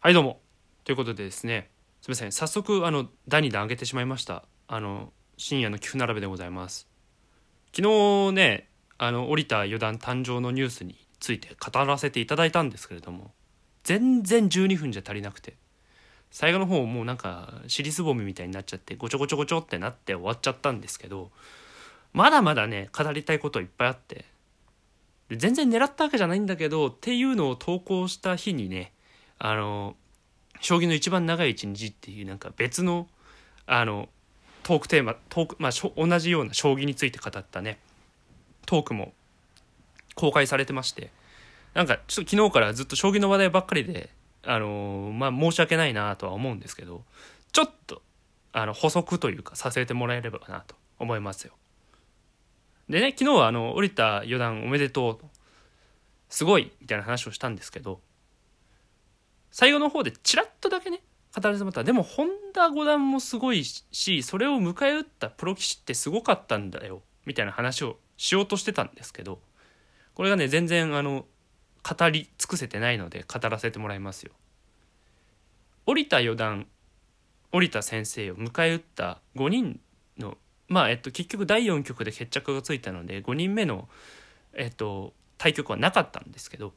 はいどうも。ということでですねすみません。早速あの第2弾上げてしまいました。あの深夜の寄付並べでございます。昨日ねあの降りた四段誕生のニュースについて語らせていただいたんですけれども全然12分じゃ足りなくて最後の方もうなんか尻すぼみみたいになっちゃってごちょごちょごちょってなって終わっちゃったんですけどまだまだね語りたいこといっぱいあって全然狙ったわけじゃないんだけどっていうのを投稿した日にねあの将棋の一番長い一日っていうなんか別のあのトークテーマトーク、まあ、同じような将棋について語ったねトークも公開されてましてなんかちょっと昨日からずっと将棋の話題ばっかりであのまあ申し訳ないなとは思うんですけどちょっとあの補足というかさせてもらえればなと思いますよ。でね昨日はあの降田四段おめでとうすごいみたいな話をしたんですけど最後の方でチラッとだけね語られてもらったでも本田五段もすごいしそれを迎え撃ったプロ棋士ってすごかったんだよみたいな話をしようとしてたんですけどこれがね全然あの語り尽くせてないので語らせてもらいますよ。折田四段折田先生を迎え撃った5人のまあえっと結局第4局で決着がついたので5人目のえっと対局はなかったんですけど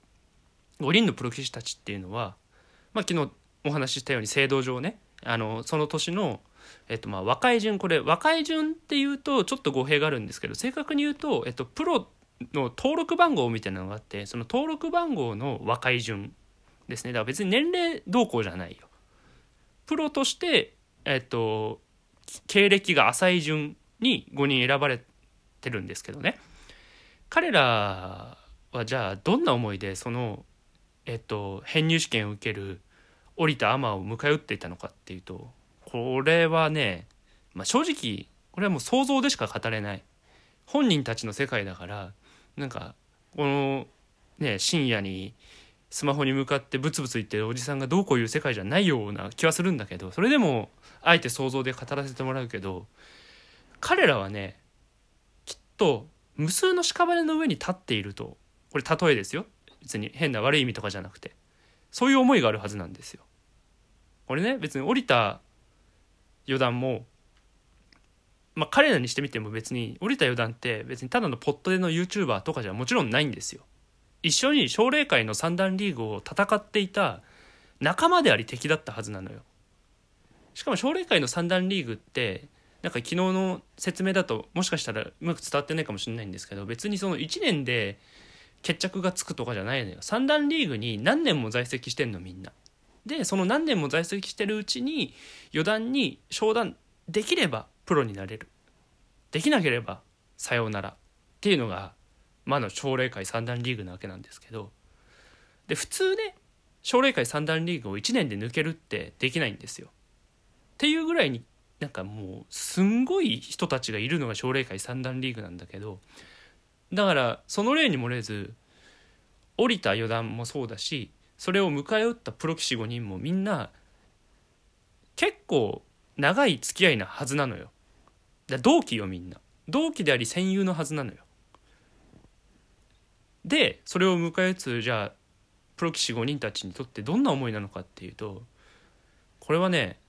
5人のプロ棋士たちっていうのはまあ昨日お話ししたように制度上ねあのその年のえっとまあ若い順これ若い順っていうとちょっと語弊があるんですけど正確に言うと、えっと、プロの登録番号みたいなのがあってその登録番号の若い順ですねだから別に年齢動向じゃないよ。プロとしてえっと経歴が浅い順に5人選ばれてるんですけどね彼らはじゃあどんな思いでそのえっと編入試験を受ける降田天を迎え撃っていたのかっていうとこれはね、まあ、正直これはもう想像でしか語れない。本人たちの世界だからなんかこのね深夜にスマホに向かってブツブツ言ってるおじさんがどうこういう世界じゃないような気はするんだけどそれでもあえて想像で語らせてもらうけど彼らはねきっと無数の屍の上に立っていると。これ例えですよ。別に変な悪い意味とかじゃなくてそういう思いがあるはずなんですよ。これね別に降りた四段もまあ彼らにしてみても別に降りた四段って別にただのポットでの YouTuber とかじゃもちろんないんですよ。一緒に奨励会の三段リーグを戦っていた仲間であり敵だったはずなのよ。しかも奨励会の三段リーグってなんか昨日の説明だともしかしたらうまく伝わってないかもしれないんですけど別にその1年で決着がつくとかじゃないのよ。三段リーグに何年も在籍してんのみんな。でその何年も在籍してるうちに四段に昇段できればプロになれる。できなければさようなら。っていうのがまあの奨励会三段リーグなわけなんですけど。で普通ね奨励会三段リーグを1年で抜けるってできないんですよ。っていうぐらいになんかもうすんごい人たちがいるのが奨励会三段リーグなんだけどだからその例に漏れず降りた四段もそうだしそれを迎え撃ったプロ棋士5人もみんな結構長い付き合いなはずなのよ。だ同期よみんな。同期であり戦友のはずなのよ。でそれを迎え撃つじゃあプロ棋士5人たちにとってどんな思いなのかっていうとこれはね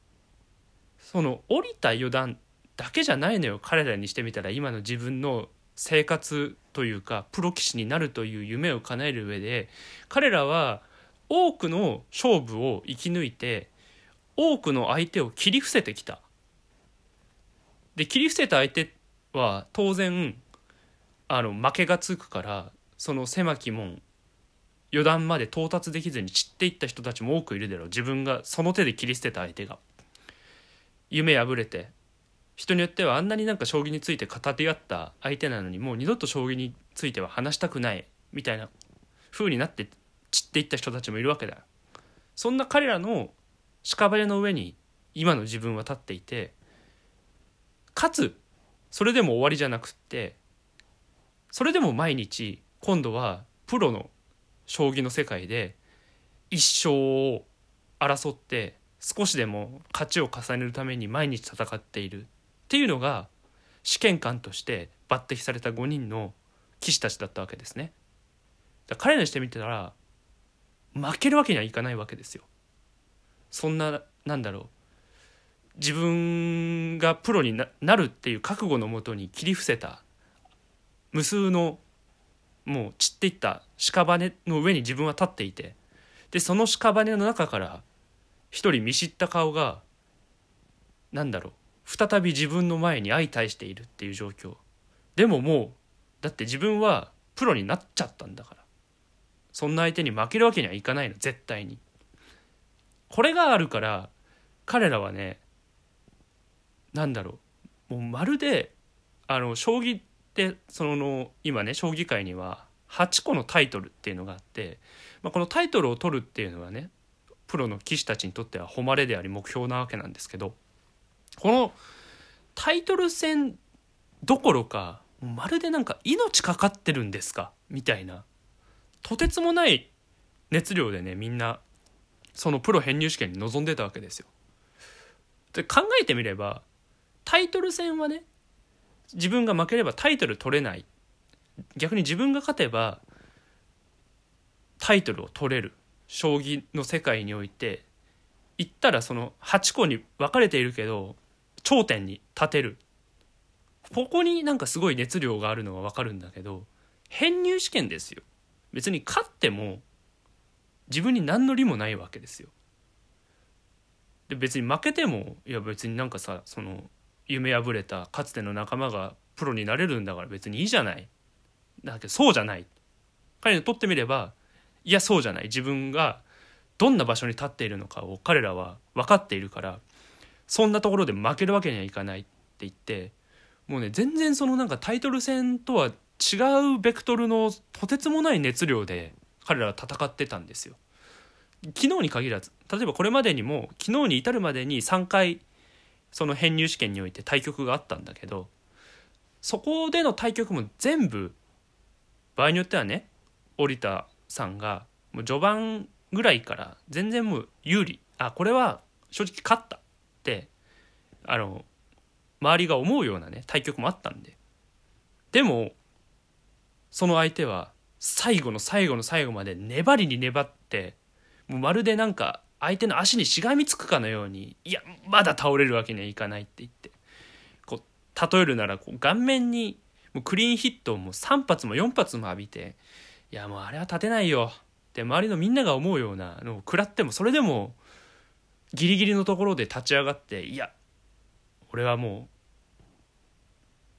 その降りた四段だけじゃないのよ彼らにしてみたら今の自分の生活というかプロ棋士になるという夢を叶える上で彼らは多くの勝負を生き抜いて多くの相手を切り伏せてきた。で切り伏せた相手は当然あの負けがつくからその狭き門余談まで到達できずに散っていった人たちも多くいるだろう自分がその手で切り捨てた相手が夢破れて人によってはあんなになんか将棋について語り合った相手なのにもう二度と将棋については話したくないみたいな風になって散っていった人たちもいるわけだ。そんな彼らの屍の上に今の自分は立っていてかつそれでも終わりじゃなくってそれでも毎日今度はプロの将棋の世界で一生を争って少しでも勝ちを重ねるために毎日戦っている。っていうのが試験官として抜擢された5人の棋士たちだったわけですね。彼らにしてみたら負けるわけにはいかないわけですよ。そんななんだろう自分がプロにななるっていう覚悟のもとに切り伏せた無数のもう散っていった屍の上に自分は立っていてでその屍の中から一人見知った顔がなんだろう再び自分の前に相対しているっていう状況。でももうだって自分はプロになっちゃったんだから。そんな相手に負けるわけにはいかないの絶対に。これがあるから彼らはねなんだろう。もうまるであの将棋ってその今ね将棋界には8個のタイトルっていうのがあって、まあ、このタイトルを取るっていうのはねプロの棋士たちにとっては誉れであり目標なわけなんですけどこのタイトル戦どころかまるでなんか命かかってるんですか？みたいな。とてつもない熱量でねみんなそのプロ編入試験に臨んでたわけですよ。で考えてみればタイトル戦はね自分が負ければタイトル取れない。逆に自分が勝てばタイトルを取れる。将棋の世界において。言ったらその8個に分かれているけど頂点に立てる。ここになんかすごい熱量があるのは分かるんだけど編入試験ですよ。別に勝っても自分に何の利もないわけですよ。で別に負けてもいや別になんかさその夢破れたかつての仲間がプロになれるんだから別にいいじゃない。だけどそうじゃない。彼にとってみればいやそうじゃない。自分がどんな場所に立っているのかを彼らは分かっているからそんなところで負けるわけにはいかないって言ってもうね全然そのなんかタイトル戦とは違うベクトルのとてつもない熱量で彼らは戦ってたんですよ。昨日に限らず例えばこれまでにも昨日に至るまでに3回その編入試験において対局があったんだけどそこでの対局も全部場合によってはね織田さんがもう序盤ぐらいから全然もう有利あこれは正直勝ったあの周りが思うようなね対局もあったんで。でもその相手は最後の最後の最後まで粘りに粘ってもうまるでなんか相手の足にしがみつくかのようにいやまだ倒れるわけにはいかないって言ってこう例えるならこう顔面にもうクリーンヒットをもう3発も4発も浴びていやもうあれは立てないよって周りのみんなが思うようなのを食らってもそれでもギリギリのところで立ち上がっていや俺はも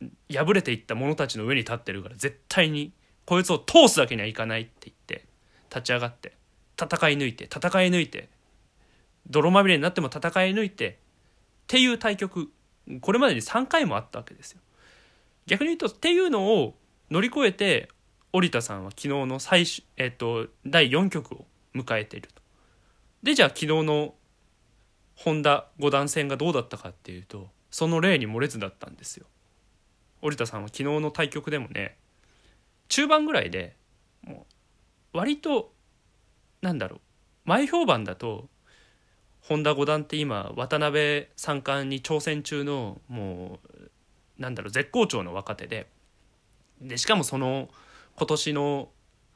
う破れていった者たちの上に立ってるから絶対にこいつを通すだけにはいかないって言って立ち上がって戦い抜いて戦い抜いて泥まみれになっても戦い抜いてっていう対局これまでに3回もあったわけですよ。逆に言うとっていうのを乗り越えて織田さんは昨日の最終、えっと、第4局を迎えていると。でじゃあ昨日の本田五段戦がどうだったかっていうとその例に漏れずだったんですよ。織田さんは昨日の対局でもね中盤ぐらいでもう割となんだろう前評判だと本田五段って今渡辺三冠に挑戦中のもうなんだろう絶好調の若手ででしかもその今年の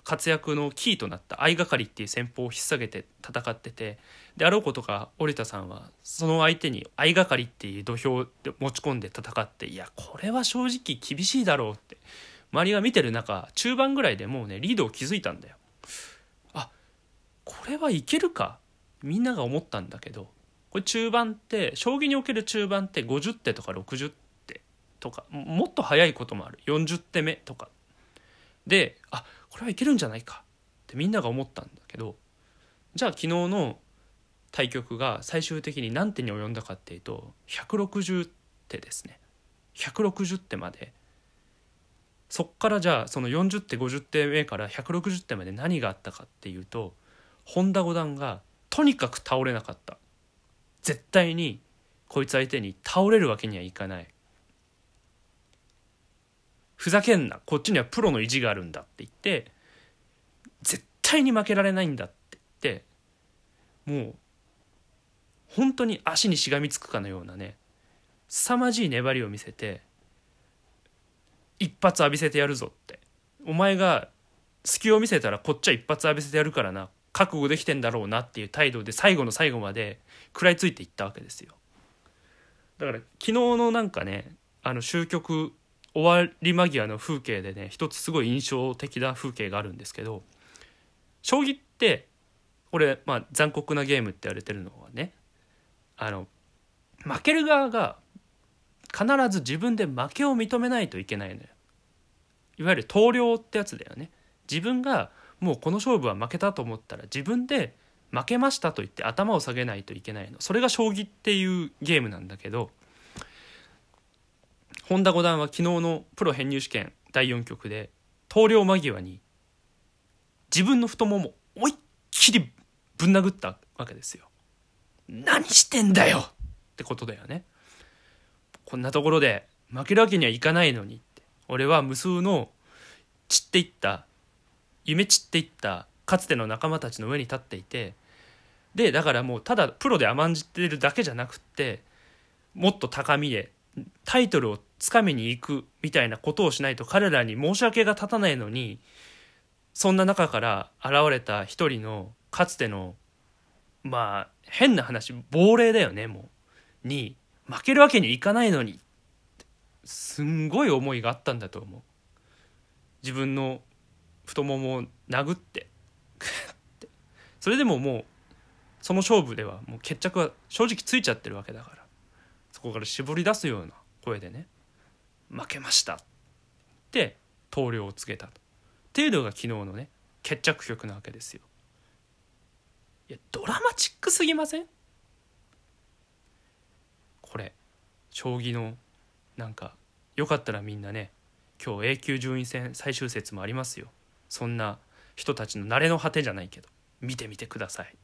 活躍のキーとなった相掛かりっていう戦法を引っ提げて戦っててであろうことか織田さんはその相手に相掛かりっていう土俵で持ち込んで戦っていやこれは正直厳しいだろうって周りが見てる中中盤ぐらいでもうねリードを築いたんだよ。あこれはいけるかみんなが思ったんだけどこれ中盤って将棋における中盤って50手とか60手とかもっと早いこともある40手目とかであこれはいけるんじゃないか。ってみんなが思ったんだけどじゃあ昨日の対局が最終的に何手に及んだかっていうと160手ですね。160手まで。そっからじゃあその40手50手目から160手まで何があったかっていうと本田五段がとにかく倒れなかった。絶対にこいつ相手に倒れるわけにはいかない。ふざけんな。こっちにはプロの意地があるんだって言って絶対に負けられないんだって言ってもう本当に足にしがみつくかのようなね凄まじい粘りを見せて一発浴びせてやるぞって。お前が隙を見せたらこっちは一発浴びせてやるからな。覚悟できてんだろうなっていう態度で最後の最後まで食らいついていったわけですよ。だから昨日のなんかねあの終局終わり間際の風景でね一つすごい印象的な風景があるんですけど将棋ってこれ、まあ、残酷なゲームって言われてるのはねあの負ける側が必ず自分で負けを認めないといけないのよ。いわゆる投了ってやつだよね。自分がもうこの勝負は負けたと思ったら自分で負けましたと言って頭を下げないといけないの。それが将棋っていうゲームなんだけど本田五段は昨日のプロ編入試験第4局で投了間際に自分の太もも思いっきりぶん殴ったわけですよ。何してんだよってことだよね。こんなところで負けるわけにはいかないのにって俺は無数の散っていった夢散っていったかつての仲間たちの上に立っていてでだからもうただプロで甘んじてるだけじゃなくってもっと高みへタイトルをつかみに行くみたいなことをしないと彼らに申し訳が立たないのにそんな中から現れた一人のかつてのまあ変な話亡霊だよねもう。に負けるわけにいかないのに。すんごい思いがあったんだと思う。自分の太ももを殴ってそれでももうその勝負ではもう決着は正直ついちゃってるわけだから。そこから絞り出すような声でね。負けました。って投了を告げたと。っていうのが昨日のね決着局なわけですよ。いやドラマチックすぎません？これ将棋のなんかよかったらみんなね今日 A 級順位戦最終節もありますよ。そんな人たちの慣れの果てじゃないけど見てみてください。